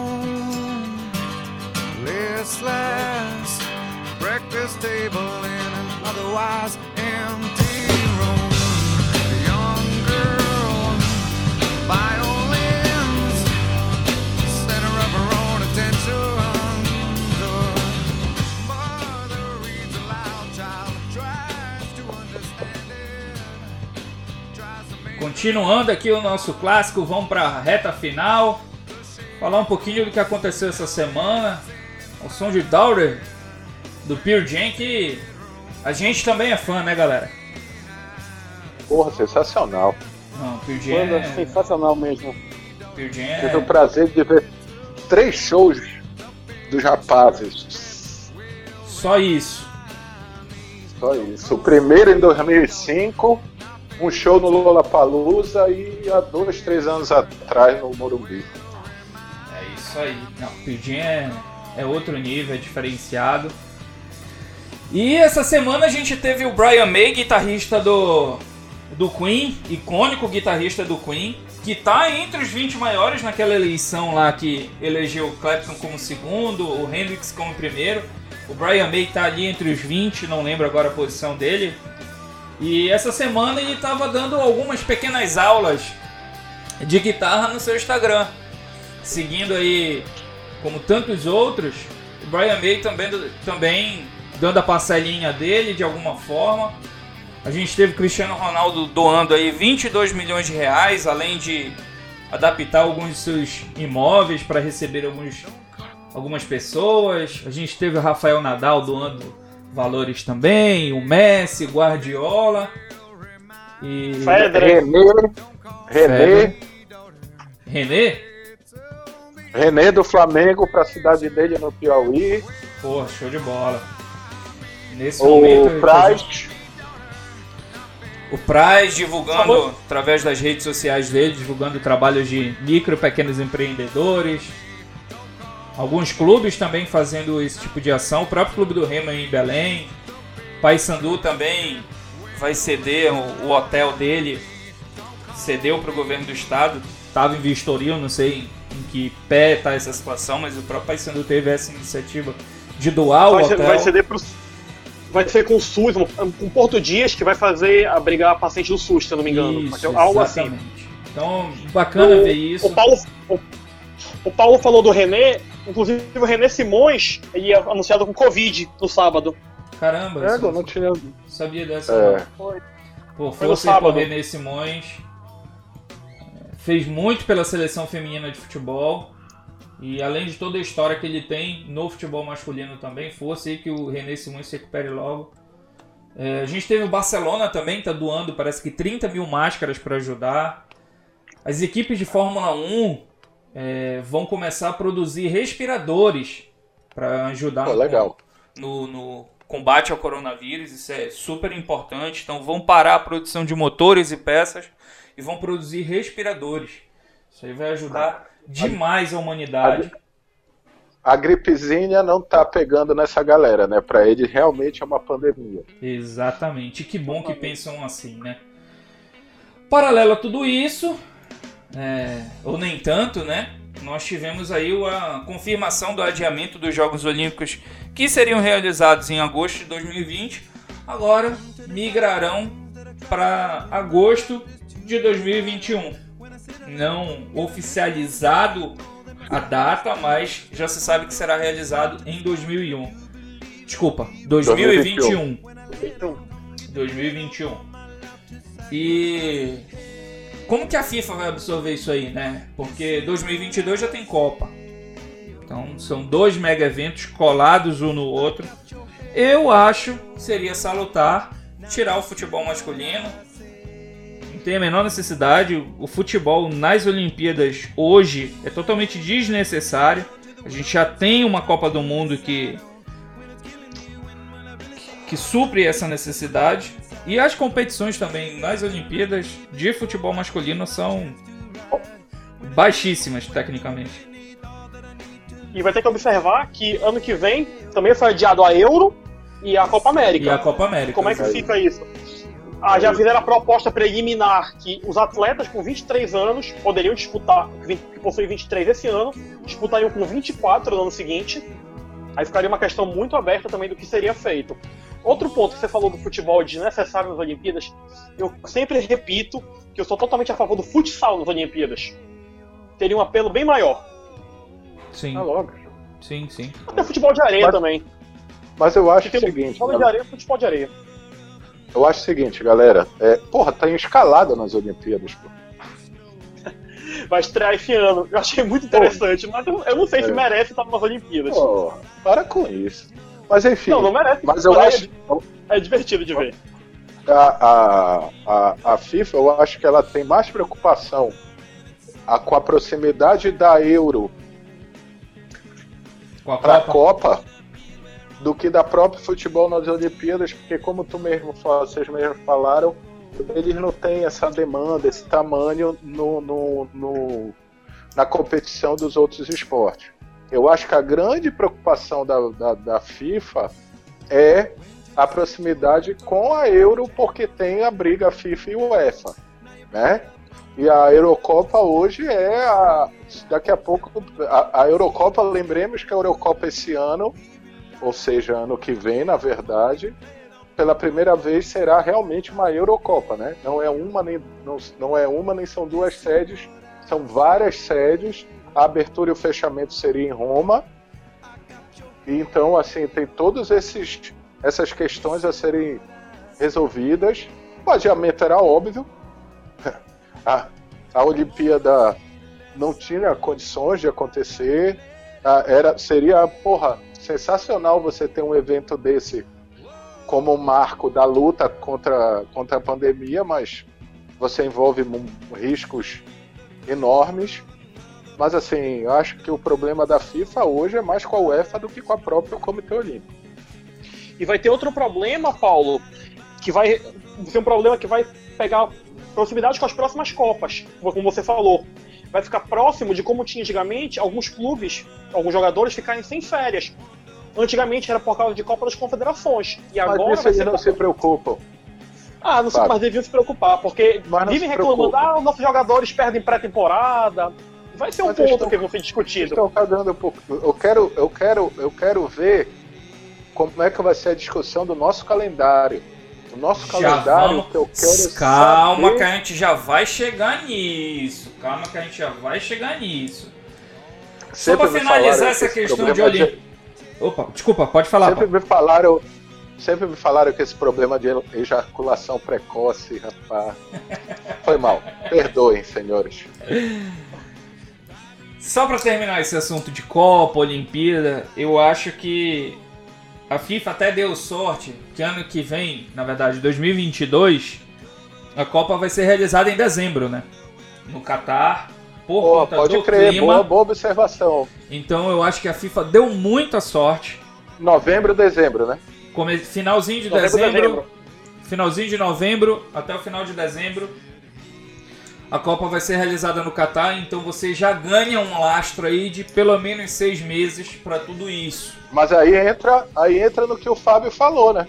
Breakfast table in an otherwise empty room. A young girl, violins, center of her own attention. The mother reads aloud, child tries to understand it. Continuando aqui o nosso clássico, vamos para a reta final. Falar um pouquinho do que aconteceu essa semana. O som de Daughter do Pure Jam, que a gente também é fã, né, galera? Porra, sensacional. Não, Pearl Jam Banda é... sensacional mesmo. Pearl Jam Tive o é... prazer de ver três shows dos rapazes. Só isso. Só isso. O primeiro em 2005, um show no Lollapalooza e há dois, três anos atrás no Morumbi. É isso aí. Não, Pearl Jam é, é outro nível, é diferenciado. E essa semana a gente teve o Brian May, guitarrista do, do Queen, icônico guitarrista do Queen, que tá entre os 20 maiores naquela eleição lá que elegeu o Clapton como segundo, o Hendrix como primeiro. O Brian May tá ali entre os 20, não lembro agora a posição dele. E essa semana ele tava dando algumas pequenas aulas de guitarra no seu Instagram. Seguindo aí, como tantos outros, o Brian May também, também dando a parcelinha dele de alguma forma. A gente teve o Cristiano Ronaldo doando aí 22 milhões de reais, além de adaptar alguns de seus imóveis para receber alguns, algumas pessoas. A gente teve o Rafael Nadal doando valores também, o Messi, Guardiola e Federer. René, René, René. René do Flamengo para a cidade dele no Piauí. Pô, show de bola. Nesse momento, O Praz, o Praz divulgando através das redes sociais dele, divulgando trabalhos de micro e pequenos empreendedores. Alguns clubes também fazendo esse tipo de ação. O próprio Clube do Remo em Belém. Paysandu também vai ceder o, o hotel dele, cedeu para o governo do estado. Estava em vistoria, eu não sei em que pé está essa situação, mas o próprio Paysandu teve essa iniciativa de doar o Vai ser, hotel. vai ceder pro. Vai ser com o SUS, com Porto Dias, que vai fazer abrigar paciente do SUS, se eu não me engano. Isso, algo assim. Então, bacana O- ver isso. O Paulo, o, o Paulo falou do René, inclusive o René Simões ia anunciado com Covid no sábado. Caramba, é, eu não tinha. sabia dessa. É. não. Foi. Pô, Foi no força aí pro sábado. René Simões. É, Fez muito pela seleção feminina de futebol. E além de toda a história que ele tem no futebol masculino também, força aí que o René Simões se recupere logo. É, a gente teve o Barcelona também, tá doando, parece que 30 mil máscaras para ajudar. As equipes de Fórmula 1 é, vão começar a produzir respiradores para ajudar no- no, no combate ao coronavírus, isso é super importante. Então vão parar a produção de motores e peças e vão produzir respiradores. Isso aí vai ajudar demais a humanidade. A gripezinha não tá pegando nessa galera, né? Pra ele realmente é uma pandemia. Exatamente. Que bom que pensam assim, né? Paralelo a tudo isso, é, ou nem tanto, né? Nós tivemos aí a confirmação do adiamento dos Jogos Olímpicos que seriam realizados em agosto de 2020, agora migrarão para agosto de 2021. Não oficializado a data, mas já se sabe que será realizado em 2001. Desculpa, 2021. 2021. E como que a FIFA vai absorver isso aí, né? Porque 2022 já tem Copa. Então são dois mega eventos colados um no outro. Eu acho que seria salutar tirar o futebol masculino. Tem a menor necessidade. O futebol nas Olimpíadas hoje é totalmente desnecessário. A gente já tem uma Copa do Mundo que que supre essa necessidade. E as competições também nas Olimpíadas de futebol masculino são baixíssimas tecnicamente. E vai ter que observar que ano que vem também foi adiado a Euro e a Copa América. E a Copa América. Como é que fica isso? Ah, já fizeram a proposta preliminar que os atletas com 23 anos poderiam disputar, que possuem 23 esse ano, disputariam com 24 no ano seguinte. Aí ficaria uma questão muito aberta também do que seria feito. Outro ponto que você falou do futebol desnecessário nas Olimpíadas, eu sempre repito que eu sou totalmente a favor do futsal nas Olimpíadas. Teria um apelo bem maior. Sim, É logo. sim, sim. Até futebol de areia Mas- também. Mas eu acho Que o tem seguinte, futebol de areia, futebol de areia. Eu acho o seguinte, galera. É, porra, tá em escalada nas Olimpíadas, pô. Vai estrear esse ano. Eu achei muito interessante, mas eu, eu não sei se É. merece estar nas Olimpíadas. Pô, para com isso. Mas enfim, Não, não merece. mas eu acho, É divertido de ver. a, a, a, a FIFA, eu acho que ela tem mais preocupação a, com a proximidade da Euro Com a Copa. Copa do que da própria futebol nas Olimpíadas, porque como tu mesmo vocês mesmos falaram, eles não têm essa demanda, esse tamanho no, no- no- na competição dos outros esportes. Eu acho que a grande preocupação da, da, da FIFA é a proximidade com a Euro, porque tem a briga FIFA e UEFA, né? E a Eurocopa hoje é a. Daqui a pouco. A, a Eurocopa, lembremos que a Eurocopa esse ano, ou seja, ano que vem, na verdade, pela primeira vez será realmente uma Eurocopa, né? Não é uma nem, não, não é uma nem são duas sedes, são várias sedes. A abertura e o fechamento seria em Roma. E então, assim, tem todos esses essas questões a serem resolvidas. O adiamento era óbvio. A, a Olimpíada não tinha condições de acontecer. Ah, era, seria, porra, sensacional você ter um evento desse como um marco da luta contra, contra a pandemia, mas você envolve riscos enormes. Mas assim, eu acho que o problema da FIFA hoje é mais com a UEFA do que com a própria Comitê Olímpico. E vai ter outro problema, Paulo, que vai ser um problema que vai pegar proximidade com as próximas Copas, como você falou. Vai ficar próximo de como tinha antigamente alguns clubes, alguns jogadores ficarem sem férias. Antigamente era por causa de Copa das Confederações. E Mas agora ser. não se preocupam. Ah, não sei, mas deviam se preocupar, porque Mas vivem reclamando, ah, os nossos jogadores perdem pré-temporada. Vai ser um Mas ponto estão- que vai ser discutido. Estão cagando um pouco. Eu quero, eu quero, eu quero ver como é que vai ser a discussão do nosso calendário. O nosso Já calendário vamos- que eu quero Calma saber... que a gente já vai chegar nisso. Calma que a gente já vai chegar nisso. Só Sempre pra me finalizar essa questão de Olimpíada. Opa, desculpa, pode falar. Sempre Paulo. me falaram, sempre me falaram que esse problema de ejaculação precoce, rapaz. Foi mal. Perdoem, senhores. Só pra terminar esse assunto de Copa, Olimpíada, eu acho que a FIFA até deu sorte que ano que vem, na verdade 2022, a Copa vai ser realizada em dezembro, né? No Catar, por conta pode do crer, clima. boa, boa observação. Então eu acho que a FIFA deu muita sorte. Novembro, dezembro, né? Come- Finalzinho de Novembro, dezembro, dezembro. finalzinho de novembro até o final de dezembro. A Copa vai ser realizada no Catar, então você já ganha um lastro aí de pelo menos seis meses para tudo isso. Mas aí entra, aí entra no que o Fábio falou, né?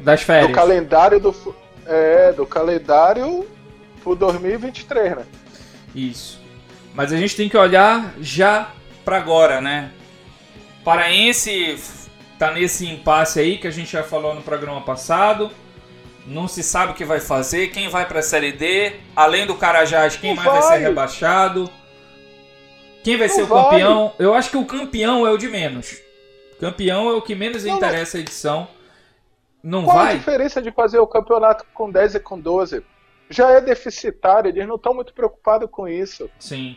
Das Do férias. calendário do é, do calendário pro 2023, né? Isso. Mas a gente tem que olhar já para agora, né? Paraense tá nesse impasse aí que a gente já falou no programa passado. Não se sabe o que vai fazer, quem vai para a Série D, além do Carajás, quem Não mais vai vai. ser rebaixado. Quem vai Não ser o vai. campeão? Eu acho que o campeão é o de menos. Campeão é o que menos Não, interessa a edição. Não Qual a vai? diferença de fazer o campeonato com 10 e com 12? Já é deficitário, eles não estão muito preocupados com isso. Sim.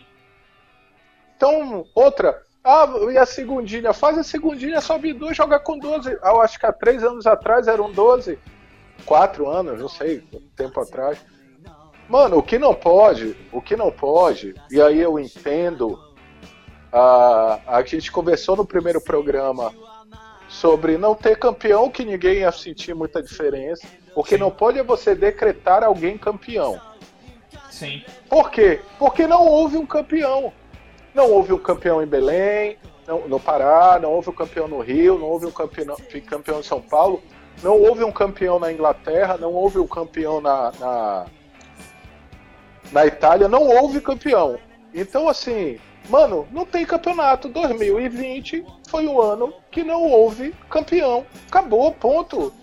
Então, outra. Ah, e a segundinha? Faz a segundinha, sobe duas, joga com 12. Ah, eu acho que há três anos atrás eram 12. Quatro anos, não sei, tempo atrás. Mano, o que não pode, o que não pode, e aí eu entendo. A, a gente conversou no primeiro programa sobre não ter campeão, que ninguém ia sentir muita diferença. O que não pode é você decretar alguém campeão. Sim. Por quê? Porque não houve um campeão. Não houve um campeão em Belém, não- no Pará, não houve um campeão no Rio, não houve um campeão, campeão em São Paulo, não houve um campeão na Inglaterra, não houve um campeão na, na, na Itália, não houve campeão. Então, assim, mano, não tem campeonato. 2020 foi o ano que não houve campeão. Acabou, ponto.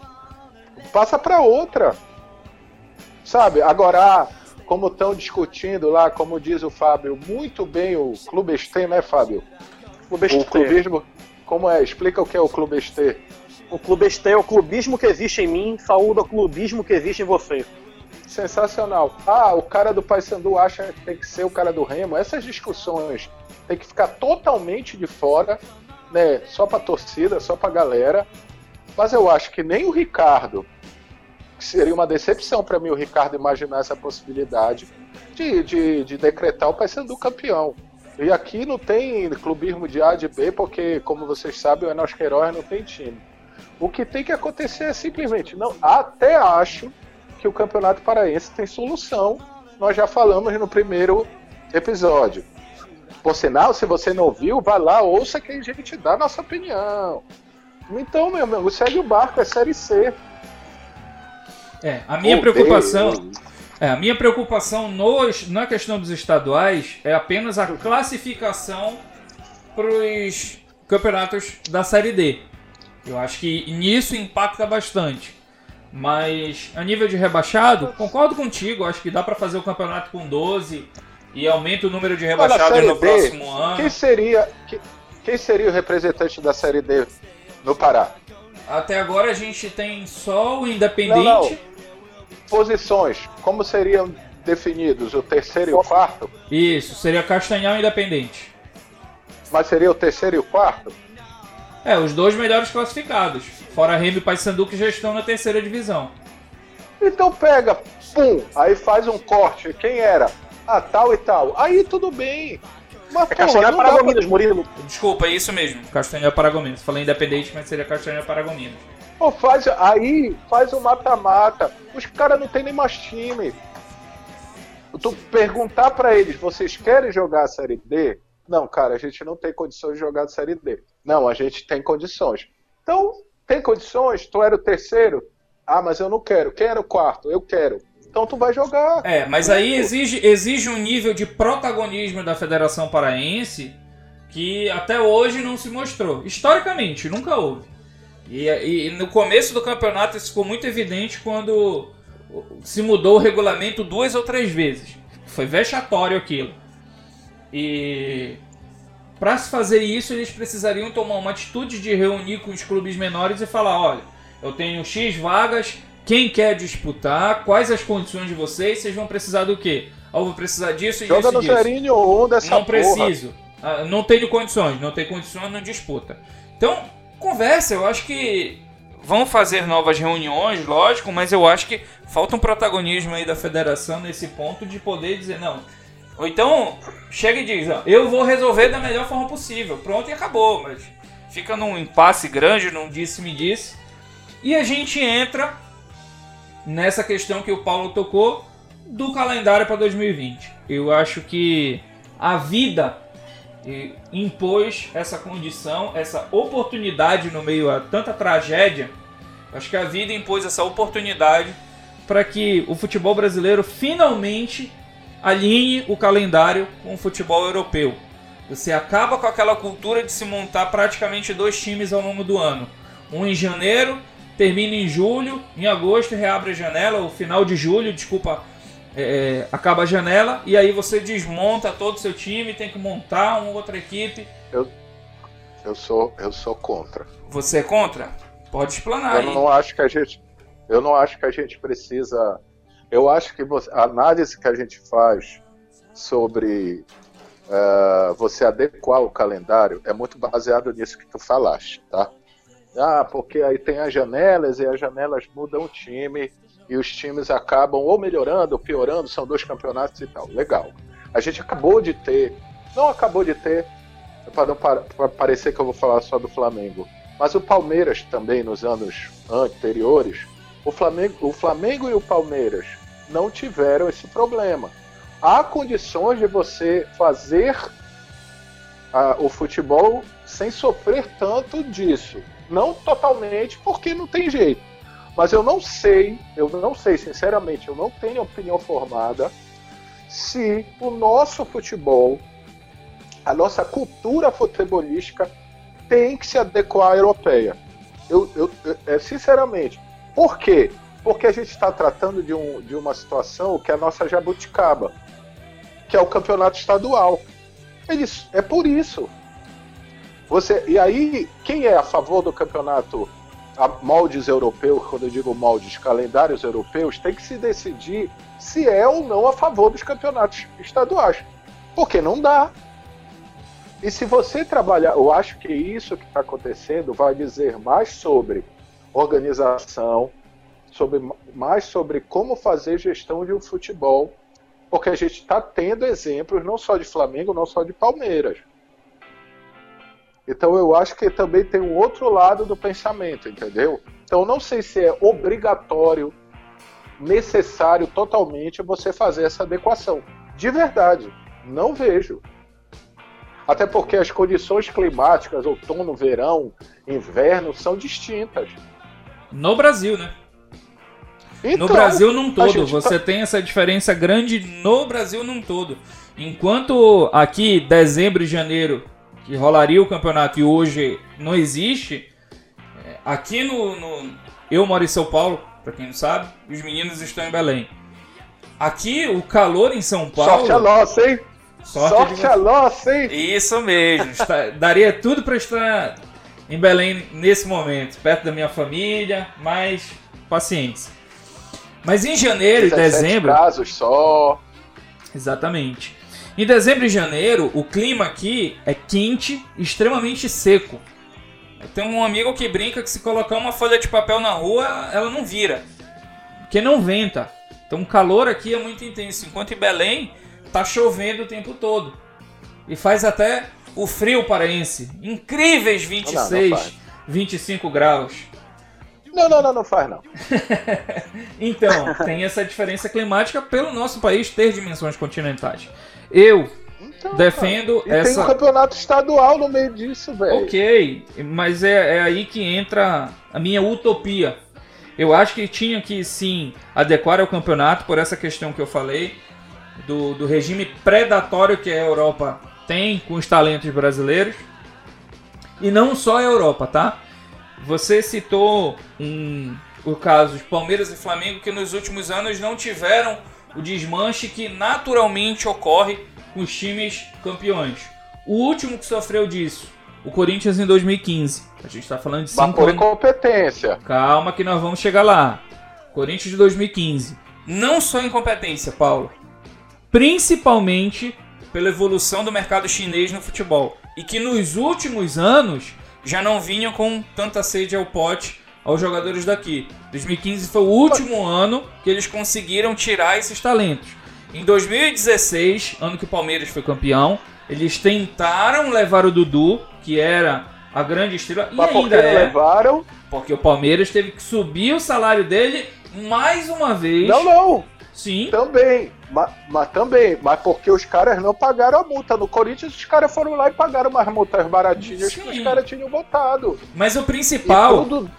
Passa pra outra. Sabe? Agora, como estão discutindo lá, como diz o Fábio, muito bem o Clube Estê, né, Fábio? O O Clube clubismo. Como é? Explica o que é o Clube Estê. O clubeste é o clubismo que existe em mim, saúde o clubismo que existe em você. Sensacional. Ah, o cara do Paysandu acha que tem que ser o cara do Remo. Essas discussões tem que ficar totalmente de fora, né? Só pra torcida, só pra galera. Mas eu acho que nem o Ricardo, que seria uma decepção para mim o Ricardo imaginar essa possibilidade de, de, de decretar o Paysandu campeão. E aqui não tem clubismo de A de B, porque, como vocês sabem, o Enos Queiroz não tem time. O que tem que acontecer é simplesmente, não, até acho que o Campeonato Paraense tem solução. Nós já falamos no primeiro episódio. Por sinal, se você não ouviu, vai lá, ouça que a gente dá a nossa opinião. Então, meu amigo, segue o barco, é Série C. É, a minha preocupação. É, a minha preocupação nos, na questão dos estaduais é apenas a classificação para os campeonatos da Série D. Eu acho que nisso impacta bastante. Mas a nível de rebaixado, concordo contigo. Acho que dá para fazer o campeonato com 12 e aumenta o número de rebaixados no D, próximo ano. Quem seria, quem, quem seria o representante da Série D no Pará? Até agora a gente tem só o Independente. Não, não posições, como seriam definidos? O terceiro e o quarto? Isso, seria Castanhal Independente. Mas seria o terceiro e o quarto? É, os dois melhores classificados. Fora Remy e Paysandu que já estão na terceira divisão. Então pega, pum, aí faz um corte. Quem era? Ah, tal e tal. Aí tudo bem. Mas, é Castanhal é Paragominas, pra... Murilo. Desculpa, é isso mesmo. Castanhal Paragominas. Falei independente, mas seria Castanhal Paragominas. Pô, faz, aí faz o mata-mata. Os caras não tem nem mais time. Tu perguntar para eles, vocês querem jogar a Série D? Não, cara, a gente não tem condições de jogar a Série D. Não, a gente tem condições. Então, tem condições? Tu era o terceiro? Ah, mas eu não quero. Quem era o quarto? Eu quero. Então tu vai jogar. É, mas aí exige, exige um nível de protagonismo da Federação Paraense que até hoje não se mostrou. Historicamente, nunca houve. E, e, no começo do campeonato isso ficou muito evidente quando se mudou o regulamento duas ou três vezes. Foi vexatório aquilo. E para se fazer isso, eles precisariam tomar uma atitude de reunir com os clubes menores e falar: olha, eu tenho X vagas, quem quer disputar, quais as condições de vocês, vocês vão precisar do quê? Ah, eu vou precisar disso e Joga disso. Joga no Serinho ou dessa Não porra. preciso. Ah, não tenho condições, não tenho condições, não disputa. Então, conversa. Eu acho que vão fazer novas reuniões, lógico, mas eu acho que falta um protagonismo aí da federação nesse ponto de poder dizer não. Ou então chega e diz, ó, eu vou resolver da melhor forma possível. Pronto e acabou, mas fica num impasse grande, num disse-me disse. E a gente entra nessa questão que o Paulo tocou do calendário para 2020. Eu acho que a vida impôs essa condição, essa oportunidade no meio a tanta tragédia. Acho que a vida impôs essa oportunidade para que o futebol brasileiro finalmente alinhe o calendário com o futebol europeu. Você acaba com aquela cultura de se montar praticamente dois times ao longo do ano. Um em janeiro, termina em julho, em agosto reabre a janela, o final de julho, desculpa, é, é, acaba a janela e aí você desmonta todo o seu time, tem que montar uma outra equipe. Eu, eu, sou, eu sou contra. Você é contra? Pode explanar. Eu aí. não acho que a gente, eu não acho que a gente precisa. Eu acho que você, a análise que a gente faz sobre uh, você adequar o calendário é muito baseado nisso que tu falaste, tá? Ah, porque aí tem as janelas e as janelas mudam o time e os times acabam ou melhorando ou piorando, são dois campeonatos e tal. Legal. A gente acabou de ter, não acabou de ter, para não parecer que eu vou falar só do Flamengo, mas o Palmeiras também nos anos anteriores, o Flamengo, o Flamengo e o Palmeiras não tiveram esse problema. Há condições de você fazer a, o futebol sem sofrer tanto disso. Não totalmente, porque não tem jeito. Mas eu não sei, eu não sei, sinceramente, eu não tenho opinião formada se o nosso futebol, a nossa cultura futebolística tem que se adequar à europeia. Eu, eu, é, sinceramente, por quê? Porque a gente está tratando de, um, de uma situação que é a nossa jabuticaba, que é o campeonato estadual. Eles, é por isso. Você, e aí, quem é a favor do campeonato a moldes europeus, quando eu digo moldes, calendários europeus, tem que se decidir se é ou não a favor dos campeonatos estaduais. Porque não dá. E se você trabalhar, eu acho que isso que está acontecendo vai dizer mais sobre organização, sobre, mais sobre como fazer gestão de um futebol, porque a gente está tendo exemplos não só de Flamengo, não só de Palmeiras. Então eu acho que também tem um outro lado do pensamento, entendeu? Então não sei se é obrigatório, necessário totalmente você fazer essa adequação. De verdade, não vejo. Até porque as condições climáticas, outono, verão, inverno, são distintas. No Brasil, né? Então, no Brasil num todo, gente você tá- tem essa diferença grande no Brasil num todo. Enquanto aqui, dezembro e janeiro, que rolaria o campeonato e hoje não existe, é, aqui no, no- Eu moro em São Paulo, pra quem não sabe, e os meninos estão em Belém. Aqui, o calor em São Paulo. Sorte a nossa, hein? Sorte Sorte, de a nossa, hein? Isso mesmo. Está- daria tudo pra estar em Belém nesse momento, perto da minha família, mas paciência. Mas em janeiro e 17 dezembro, casos só. exatamente. Em dezembro e janeiro, o clima aqui é quente, extremamente seco. Eu tenho um amigo que brinca que se colocar uma folha de papel na rua, ela não vira. Porque não venta. Então o calor aqui é muito intenso. Enquanto em Belém, tá chovendo o tempo todo. E faz até o frio paraense. Incríveis 26, faz. 25 graus. Não, não, não, não faz não. Então, tem essa diferença climática pelo nosso país ter dimensões continentais. Eu Então, defendo cara, e tem um essa. campeonato estadual no meio disso, velho. Ok, mas é, é aí que entra a minha utopia. Eu acho que tinha que sim adequar ao campeonato por essa questão que eu falei do, do regime predatório que a Europa tem com os talentos brasileiros. E não só a Europa, tá? Você citou um, o caso de Palmeiras e Flamengo que nos últimos anos não tiveram o desmanche que naturalmente ocorre com os times campeões. O último que sofreu disso, o Corinthians em 2015. A gente está falando de Mas cinco por anos. incompetência. Calma que nós vamos chegar lá. Corinthians de 2015. Não só incompetência, Paulo. Principalmente pela evolução do mercado chinês no futebol. E que nos últimos anos já não vinham com tanta sede ao pote aos jogadores daqui. 2015 foi o último ano que eles conseguiram tirar esses talentos. Em 2016, ano que o Palmeiras foi campeão, eles tentaram levar o Dudu, que era a grande estrela, e Mas por que ainda é. levaram? Porque o Palmeiras teve que subir o salário dele mais uma vez. Não, não. Sim. Também. Mas, mas também. Mas porque os caras não pagaram a multa. No Corinthians, os caras foram lá e pagaram umas multas baratinhas que Sim. os caras tinham botado. Mas o principal, tudo-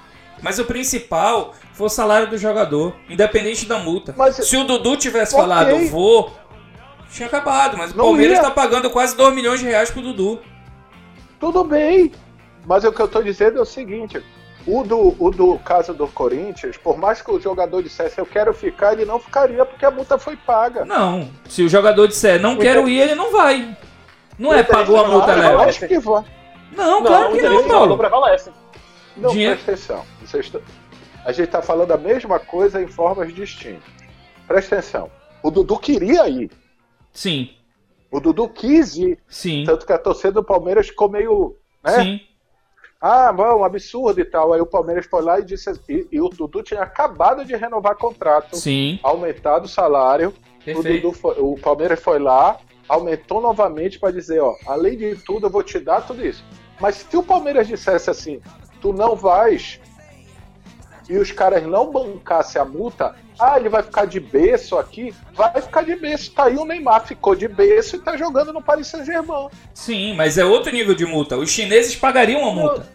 mas o principal foi o salário do jogador, independente da multa. Mas- Se o Dudu tivesse Ok. falado, vou, tinha acabado. Mas o Não Palmeiras ia. tá pagando quase 2 milhões de reais pro Dudu. Tudo bem. Mas o que eu tô dizendo é o seguinte. O do, o do caso do Corinthians, por mais que o jogador dissesse eu quero ficar, ele não ficaria porque a multa foi paga. Não. Se o jogador disser não quero ir, ele não vai. Não é pagou a multa leva. Acho que vai. Não, Não, claro que não, Paulo. prevalece. Não, Dinheiro- presta atenção. Vocês estão- A gente está falando a mesma coisa em formas distintas. Presta atenção. O Dudu queria ir. Sim, O Dudu quis ir. sim, Tanto que a torcida do Palmeiras ficou meio. Né? sim. Ah, bom, absurdo e tal. Aí o Palmeiras foi lá e disse. E, e o Dudu tinha acabado de renovar contrato, Sim, aumentado o salário. O. Dudu foi- o Palmeiras foi lá, aumentou novamente para dizer: ó, além de tudo, eu vou te dar tudo isso. Mas se o Palmeiras dissesse assim, tu não vais, e os caras não bancassem a multa, ah, ele vai ficar de berço aqui, vai ficar de berço. Tá aí o Neymar, ficou de berço e tá jogando no Paris Saint-Germain. Sim, mas é outro nível de multa. Os chineses pagariam a multa.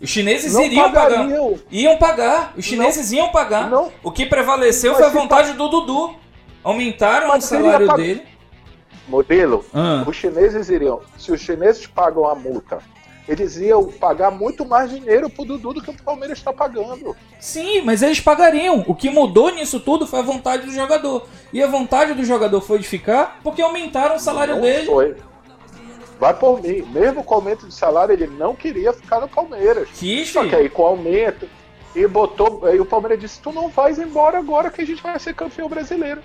Os chineses Não iriam pagar. pagariam. Iam pagar. Os chineses iam pagar. Não. O que prevaleceu foi a vontade do Dudu. Aumentaram o salário pag- dele. Modelo, Ah, os chineses iriam, se os chineses pagam a multa, eles iam pagar muito mais dinheiro pro Dudu do que o Palmeiras está pagando. sim, mas eles pagariam. O que mudou nisso tudo foi a vontade do jogador. E a vontade do jogador foi de ficar porque aumentaram o salário Não dele. Foi. Vai por mim. Mesmo com o aumento de salário, ele não queria ficar no Palmeiras. Quis, Só que aí com o aumento, e botou. Aí o Palmeiras disse: Tu não vais embora agora que a gente vai ser campeão brasileiro.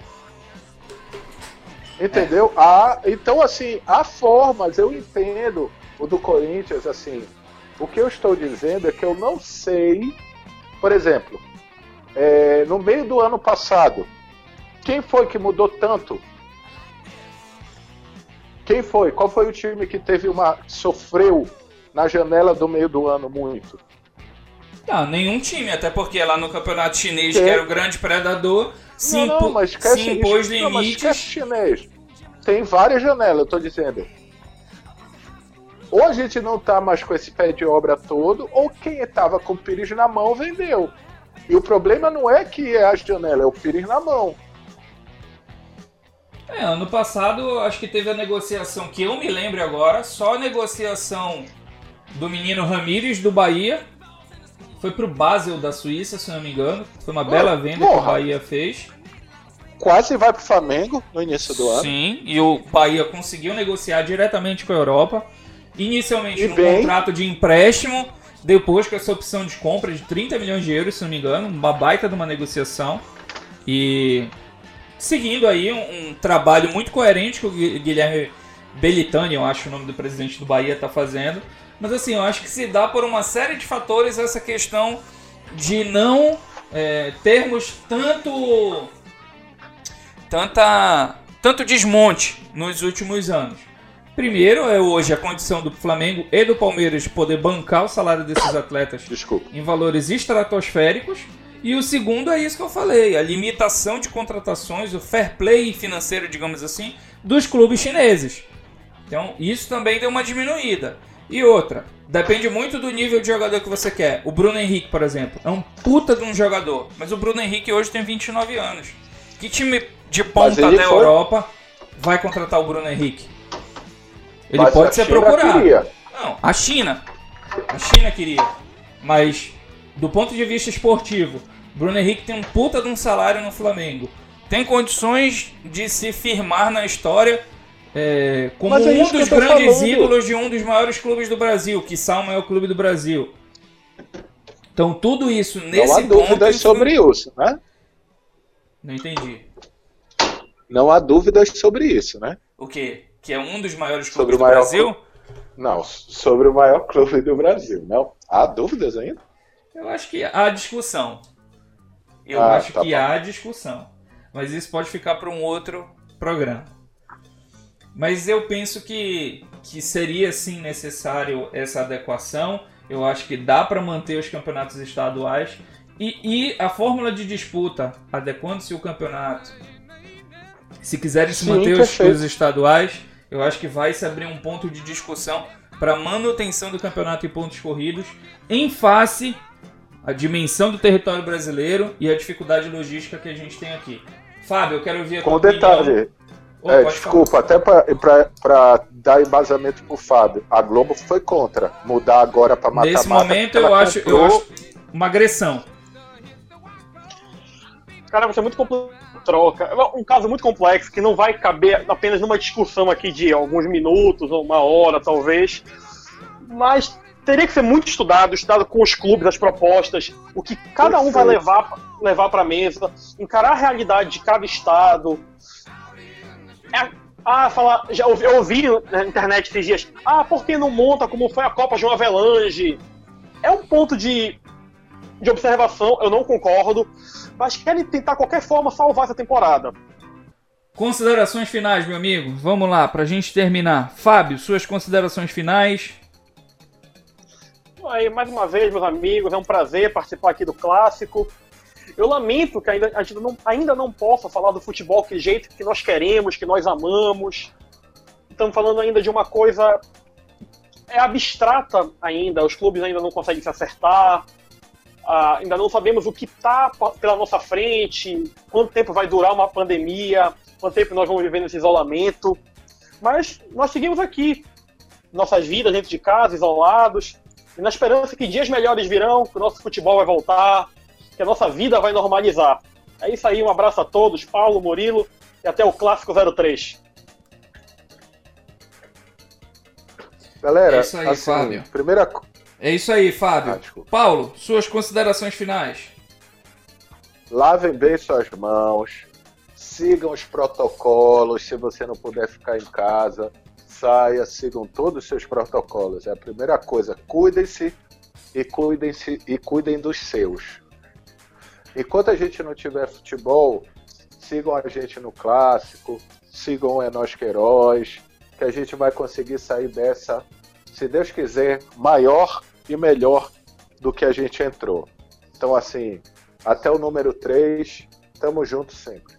Entendeu? É. Ah, então, assim, há formas, eu entendo o do Corinthians, assim. O que eu estou dizendo é que eu não sei. Por exemplo, é, no meio do ano passado, quem foi que mudou tanto? Quem foi? Qual foi o time que teve uma. sofreu na janela do meio do ano muito? Não, nenhum time, até porque lá no campeonato chinês, Que? que era o grande predador, se, não, não, impo- mas esquece se impôs isso. Não, mas limites. chinês. Tem várias janelas, eu tô dizendo. Ou a gente não tá mais com esse pé de obra todo, ou quem estava com o Pires na mão vendeu. E o problema não é que é a janela, é o Pires na mão. É, ano passado acho que teve a negociação, que eu me lembro agora, só a negociação do menino Ramírez do Bahia. Foi pro Basel da Suíça, se não me engano. Foi uma bela venda que o porra. Bahia fez. Quase vai pro Flamengo no início do ano. Sim, e o Bahia conseguiu negociar diretamente com a Europa. Inicialmente E num bem. contrato de empréstimo, depois com essa opção de compra de 30 milhões de euros, se não me engano, uma baita de uma negociação. E seguindo aí um, um trabalho muito coerente que o Gui- Guilherme Belitani, eu acho o nome do presidente do Bahia, está fazendo. Mas assim, eu acho que se dá por uma série de fatores essa questão de não é, termos tanto tanta tanto desmonte nos últimos anos. Primeiro é hoje a condição do Flamengo e do Palmeiras de poder bancar o salário desses atletas Desculpa. em valores estratosféricos. E o segundo é isso que eu falei, a limitação de contratações, o fair play financeiro, digamos assim, dos clubes chineses. Então, isso também deu uma diminuída. E outra, depende muito do nível de jogador que você quer. O Bruno Henrique, por exemplo, é um puta de um jogador, mas o Bruno Henrique hoje tem 29 anos. Que time de ponta da foi- Europa vai contratar o Bruno Henrique? Ele Mas pode ser China procurado. queria. Não, a China. A China queria. Mas, do ponto de vista esportivo, Bruno Henrique tem um puta de um salário no Flamengo. Tem condições de se firmar na história é, como é um dos grandes falando. ídolos de um dos maiores clubes do Brasil, que o maior clube do Brasil. Então, tudo isso nesse não há dúvidas sobre isso, né? Não entendi. Não há dúvidas sobre isso, né? O quê? Que é um dos maiores clubes o do maior Brasil? Não, sobre o maior clube do Brasil, não? Há dúvidas ainda? Eu acho que há discussão. Eu Ah, acho tá que bom. há discussão. Mas isso pode ficar para um outro programa. Mas eu penso que, que seria sim necessário essa adequação. Eu acho que dá para manter os campeonatos estaduais. E, e a fórmula de disputa, adequando-se o campeonato. Se quiserem se manter os, os estaduais, eu acho que vai se abrir um ponto de discussão para manutenção do campeonato em pontos corridos, em face à dimensão do território brasileiro e a dificuldade logística que a gente tem aqui. Fábio, eu quero ouvir a Com tua detalhe, é, desculpa, até para dar embasamento pro Fábio, a Globo foi contra mudar agora para falar. mata-mata. Nesse momento eu acho, eu comprou- acho uma agressão. Cara, vai ser muito complexo troca. É um caso muito complexo que não vai caber apenas numa discussão aqui de alguns minutos ou uma hora, talvez. Mas teria que ser muito estudado, estudado com os clubes, as propostas, o que cada um vai levar, levar para a mesa, encarar a realidade de cada estado. É, ah, falar, já ouvi, eu ouvi na internet esses dias, ah, por que não monta como foi a Copa João Avelange? É um ponto de, de observação, eu não concordo, mas querem tentar qualquer forma salvar essa temporada. Considerações finais, meu amigo. Vamos lá, pra gente terminar. Fábio, suas considerações finais. Aí, mais uma vez, meus amigos, é um prazer participar aqui do Clássico. Eu lamento que ainda, a gente não, ainda não possa falar do futebol que jeito que nós queremos, que nós amamos. Estamos falando ainda de uma coisa é abstrata ainda, os clubes ainda não conseguem se acertar, ah, ainda não sabemos o que está pela nossa frente, quanto tempo vai durar uma pandemia, quanto tempo nós vamos viver nesse isolamento. Mas nós seguimos aqui, nossas vidas dentro de casa, isolados, e na esperança que dias melhores virão, que o nosso futebol vai voltar, que a nossa vida vai normalizar. É isso aí, um abraço a todos, Paulo, Murilo, e até o Clássico 03. Galera, É isso aí, assim, Fábio. primeira É isso aí, Fábio. Ah. Paulo, suas considerações finais. lavem bem suas mãos, sigam os protocolos, se você não puder ficar em casa, saia, sigam todos os seus protocolos. É a primeira coisa, cuidem-se e cuidem-se e cuidem dos seus. enquanto a gente não tiver futebol, sigam a gente no clássico, sigam o É Nós Queiroz, que a gente vai conseguir sair dessa, se Deus quiser, maior e melhor do que a gente entrou. Então, assim, até o número 3, tamo junto sempre.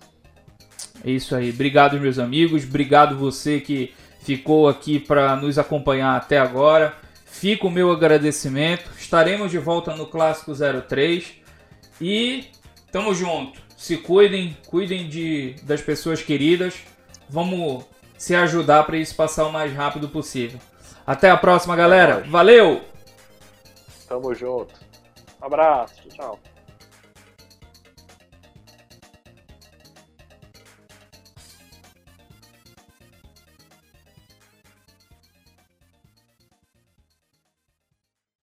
É isso aí. Obrigado, meus amigos. Obrigado você que ficou aqui para nos acompanhar até agora. Fica o meu agradecimento. Estaremos de volta no Clássico 03. E tamo junto. Se cuidem, cuidem de, das pessoas queridas. Vamos se ajudar para isso passar o mais rápido possível. Até a próxima, galera. Valeu! Tamo junto. Um abraço, tchau.